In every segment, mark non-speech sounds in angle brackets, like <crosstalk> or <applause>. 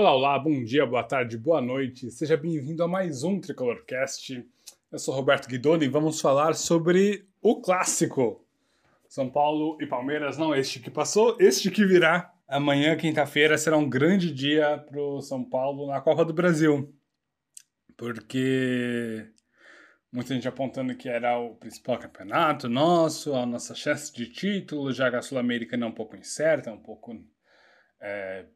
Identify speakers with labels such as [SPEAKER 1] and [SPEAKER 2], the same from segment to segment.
[SPEAKER 1] Olá, olá, bom dia, boa tarde, boa noite. Seja bem-vindo a mais um Tricolorcast. Eu sou Roberto Guidoni e vamos falar sobre o clássico. São Paulo e Palmeiras, não este que passou, este que virá. Amanhã, quinta-feira, será um grande dia para o São Paulo na Copa do Brasil. Porque muita gente apontando que era o principal campeonato nosso, a nossa chance de título, já que a Sul-Americana é um pouco incerta, um pouco é,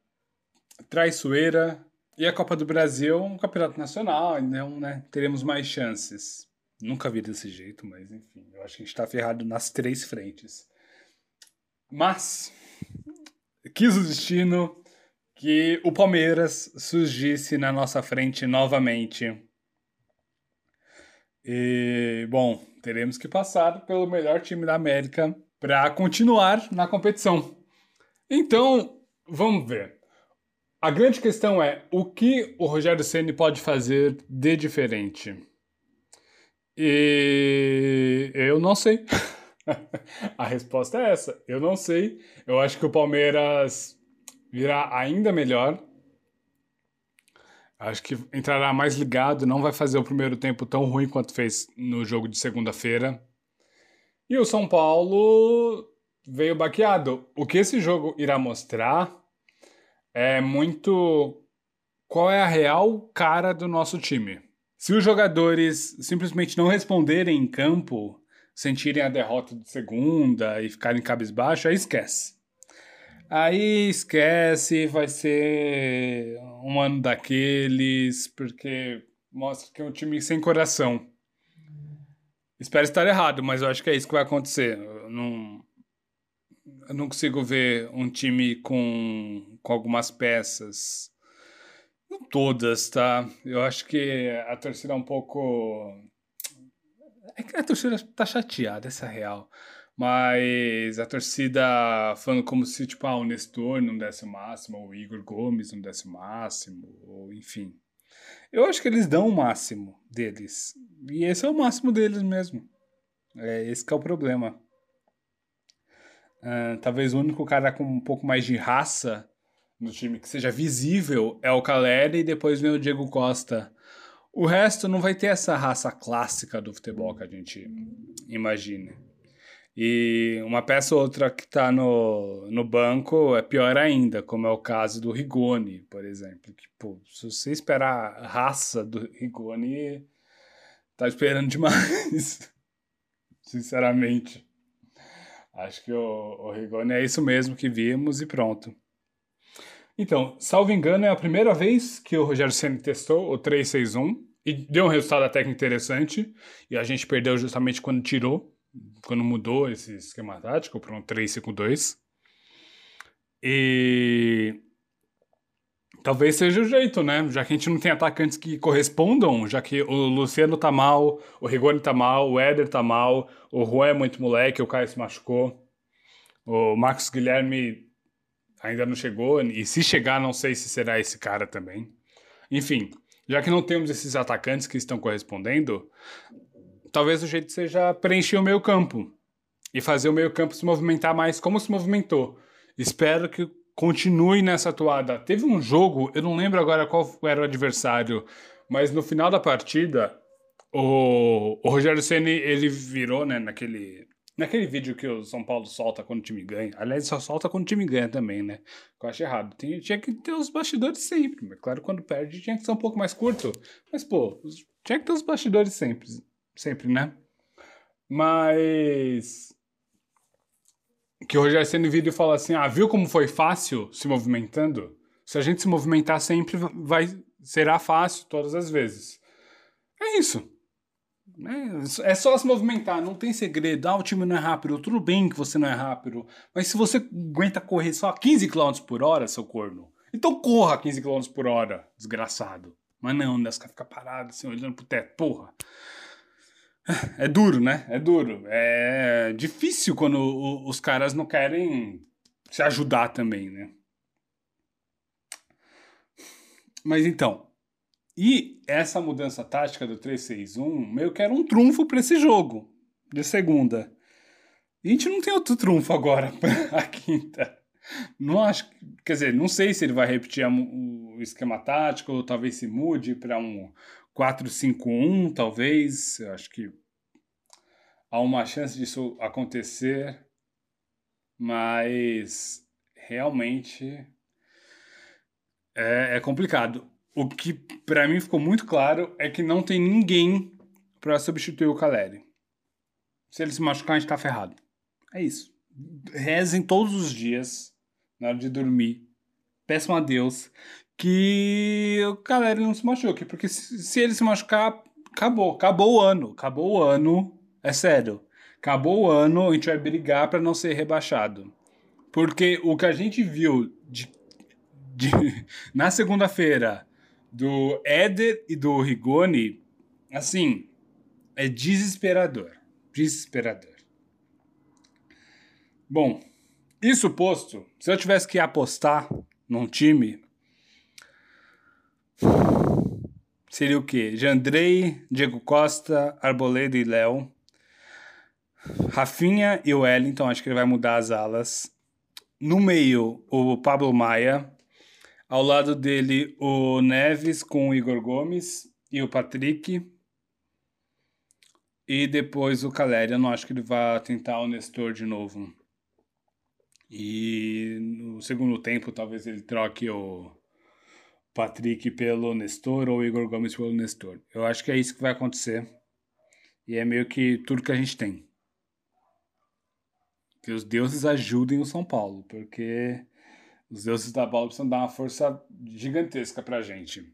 [SPEAKER 1] traiçoeira. E a Copa do Brasil um campeonato nacional, então né, teremos mais chances. Nunca vi desse jeito, mas enfim, eu acho que a gente está ferrado nas três frentes. Mas quis o destino que o Palmeiras surgisse na nossa frente novamente. E, bom, teremos que passar pelo melhor time da América para continuar na competição. Então, vamos ver. A grande questão é o que o Rogério Ceni pode fazer de diferente. E eu não sei. <laughs> a resposta é essa. Eu não sei. Eu acho que o Palmeiras virá ainda melhor. Acho que entrará mais ligado, não vai fazer o primeiro tempo tão ruim quanto fez no jogo de segunda-feira. E o São Paulo veio baqueado. O que esse jogo irá mostrar é muito qual é a real cara do nosso time. Se os jogadores simplesmente não responderem em campo, sentirem a derrota de segunda e ficarem cabisbaixo, aí esquece. Aí esquece, vai ser um ano daqueles, porque mostra que é um time sem coração. Espero estar errado, mas eu acho que é isso que vai acontecer. Eu não, eu não consigo ver um time com, com algumas peças. Não todas, tá? Eu acho que a torcida é um pouco. É a torcida tá chateada, essa é real. Mas a torcida falando como se, tipo, ah, o Nestor não desse o máximo, ou o Igor Gomes não desse o máximo, ou enfim. Eu acho que eles dão o máximo deles. E esse é o máximo deles mesmo. É esse que é o problema. Uh, talvez o único cara com um pouco mais de raça no time que seja visível é o Caleri e depois vem o Diego Costa. O resto não vai ter essa raça clássica do futebol que a gente imagina. E uma peça ou outra que está no, no banco é pior ainda, como é o caso do Rigoni, por exemplo. Que, pô, se você esperar a raça do Rigoni, tá esperando demais. <laughs> Sinceramente. Acho que o, o Rigoni é isso mesmo que vimos e pronto. Então, salvo engano, é a primeira vez que o Rogério Senna testou o 361 e deu um resultado até que interessante. E a gente perdeu justamente quando tirou, quando mudou esse esquema tático para um 352. E Talvez seja o jeito, né? Já que a gente não tem atacantes que correspondam, já que o Luciano tá mal, o Rigoni tá mal, o Éder tá mal, o Juan é muito moleque, o Caio se machucou, o Marcos Guilherme ainda não chegou, e se chegar, não sei se será esse cara também. Enfim, já que não temos esses atacantes que estão correspondendo, talvez o jeito seja preencher o meio campo e fazer o meio campo se movimentar mais como se movimentou. Espero que continue nessa toada. Teve um jogo, eu não lembro agora qual era o adversário, mas no final da partida, o, o Rogério Ceni ele virou, né, naquele naquele vídeo que o São Paulo solta quando o time ganha. Aliás, só solta quando o time ganha também, né? Eu acho errado. Tem, tinha que ter os bastidores sempre. Mas claro, quando perde tinha que ser um pouco mais curto. Mas, pô, tinha que ter os bastidores sempre. Sempre, né? Mas que o Rogério Senna vídeo fala assim: ah, viu como foi fácil se movimentando? Se a gente se movimentar sempre, vai será fácil todas as vezes. É isso. É, é só se movimentar, não tem segredo. Ah, o time não é rápido. Tudo bem que você não é rápido. Mas se você aguenta correr só 15 km por hora, seu corno, então corra 15 km por hora, desgraçado. Mas não, né? Você fica parado assim, olhando pro teto. Porra. É duro, né? É duro. É difícil quando os caras não querem se ajudar também, né? Mas então, e essa mudança tática do 361 meio que era um trunfo para esse jogo de segunda. E a gente não tem outro trunfo agora <laughs> para a quinta. não acho, quer dizer, não sei se ele vai repetir o esquema tático, ou talvez se mude para um 4-5-1, talvez. Eu acho que há uma chance disso acontecer, mas realmente é, é complicado. O que para mim ficou muito claro é que não tem ninguém para substituir o Caleri. Se ele se machucar, a gente tá ferrado. É isso. Rezem todos os dias, na hora de dormir. Peçam a Deus que o Caleri não se machuque. Porque se, ele se machucar, acabou. Acabou o ano. Acabou o ano. É sério. Acabou o ano, a gente vai brigar para não ser rebaixado. Porque o que a gente viu de, de <laughs> na segunda-feira do Éder e do Rigoni, assim, é desesperador. Desesperador. Bom, isso posto, se eu tivesse que apostar num time, seria o quê? Jandrei, Diego Costa, Arboleda e Léo. Rafinha e o Wellington, acho que ele vai mudar as alas. No meio, o Pablo Maia. Ao lado dele, o Neves com o Igor Gomes e o Patrick. E depois o Caleri. Eu não acho que ele vai tentar o Nestor de novo. E no segundo tempo, talvez ele troque o Patrick pelo Nestor ou o Igor Gomes pelo Nestor. Eu acho que é isso que vai acontecer. E é meio que tudo que a gente tem. Que os deuses ajudem o São Paulo, porque os deuses da bola precisam dar uma força gigantesca pra gente.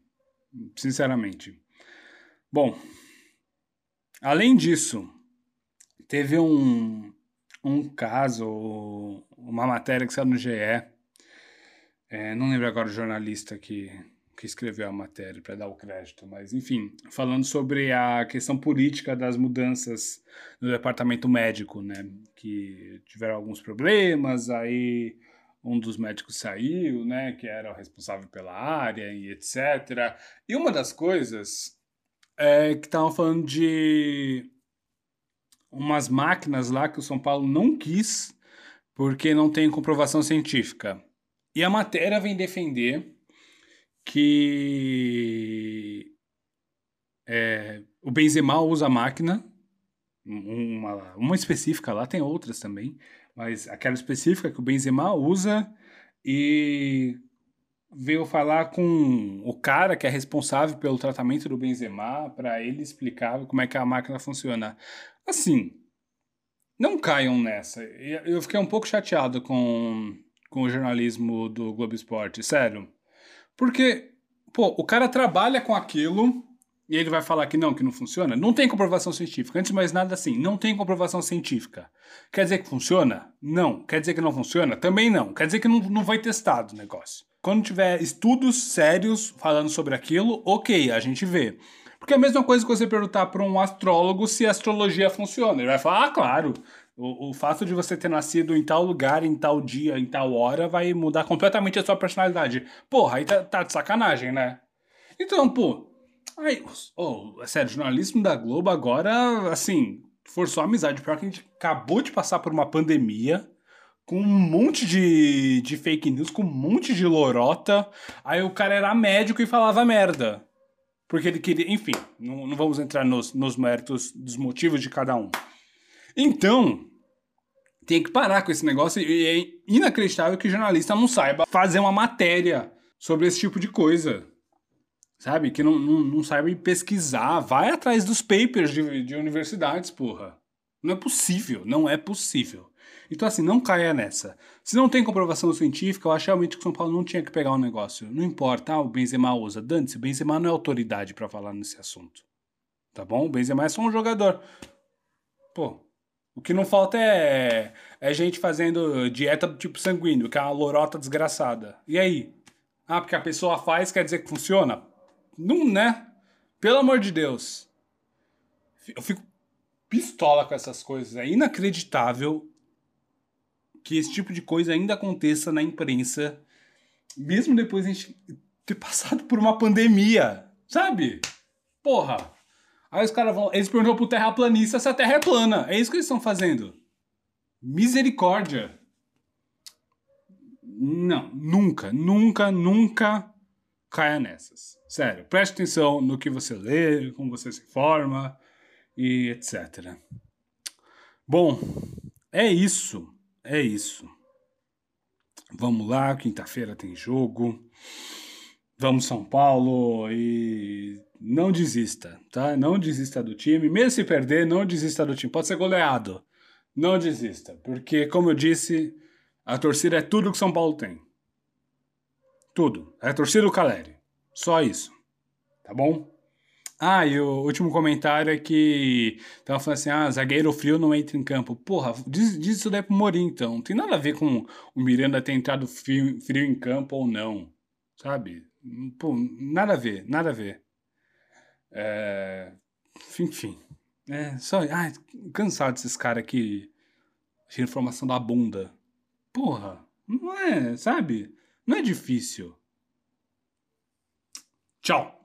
[SPEAKER 1] Sinceramente. Bom, além disso, teve um, um caso, uma matéria que saiu no GE. É, não lembro agora o jornalista que, que escreveu a matéria para dar o crédito, mas enfim, falando sobre a questão política das mudanças no departamento médico, né? Que tiveram alguns problemas, aí um dos médicos saiu, né? Que era o responsável pela área e etc. E uma das coisas é que estavam falando de umas máquinas lá que o São Paulo não quis porque não tem comprovação científica. E a matéria vem defender que é, o Benzema usa máquina, uma, uma específica lá, tem outras também, mas aquela específica que o Benzema usa e veio falar com o cara que é responsável pelo tratamento do Benzema para ele explicar como é que a máquina funciona. Assim, não caiam nessa. Eu fiquei um pouco chateado com, com o jornalismo do Globo Esporte, sério. Porque, pô, o cara trabalha com aquilo e ele vai falar que não, que não funciona. Não tem comprovação científica. Antes de mais nada, assim, não tem comprovação científica. Quer dizer que funciona? Não. Quer dizer que não funciona? Também não. Quer dizer que não, não foi testado o negócio. Quando tiver estudos sérios falando sobre aquilo, ok, a gente vê. Porque é a mesma coisa que você perguntar para um astrólogo se a astrologia funciona. Ele vai falar, ah, claro, o, o fato de você ter nascido em tal lugar, em tal dia, em tal hora, vai mudar completamente a sua personalidade. Porra, aí tá, tá de sacanagem, né? Então, pô. Aí, oh, sério, jornalismo da Globo agora, assim, forçou a amizade. Pior que a gente acabou de passar por uma pandemia com um monte de, de fake news, com um monte de lorota. Aí o cara era médico e falava merda. Porque ele queria. Enfim, não, não vamos entrar nos, nos méritos dos motivos de cada um. Então, tem que parar com esse negócio e é inacreditável que o jornalista não saiba fazer uma matéria sobre esse tipo de coisa. Sabe? Que não, não, não saiba pesquisar. Vai atrás dos papers de, de universidades, porra. Não é possível, não é possível. Então, assim, não caia nessa. Se não tem comprovação científica, eu acho realmente que o São Paulo não tinha que pegar um negócio. Não importa, ah, o Benzema usa. Dante, o Benzema não é autoridade para falar nesse assunto. Tá bom? O Benzema é só um jogador. Pô, o que não falta é, é gente fazendo dieta do tipo sanguíneo, que é uma lorota desgraçada. E aí? Ah, porque a pessoa faz quer dizer que funciona? Não, né? Pelo amor de Deus. Eu fico pistola com essas coisas. É inacreditável que esse tipo de coisa ainda aconteça na imprensa, mesmo depois de a gente ter passado por uma pandemia, sabe? Porra. Aí os caras vão. Eles perguntam pro terraplanista se a Terra é plana. É isso que eles estão fazendo. Misericórdia. Não, nunca, nunca, nunca caia nessas. Sério, preste atenção no que você lê, como você se informa e etc. Bom, é isso. É isso. Vamos lá, quinta-feira tem jogo. Vamos São Paulo e não desista, tá? Não desista do time. Mesmo se perder, não desista do time. Pode ser goleado. Não desista, porque como eu disse, a torcida é tudo que São Paulo tem. Tudo. É a torcida do Caleri. Só isso. Tá bom? Ah, e o último comentário é que tava falando assim: ah, zagueiro frio não entra em campo. Porra, diz, diz isso daí pro Morim, então. Não tem nada a ver com o Miranda ter entrado frio, frio em campo ou não. Sabe? Pô, nada a ver, nada a ver. É... Enfim. É só. Ah, cansado desses caras que. Tira informação da bunda. Porra, não é, sabe? Não é difícil. Tchau.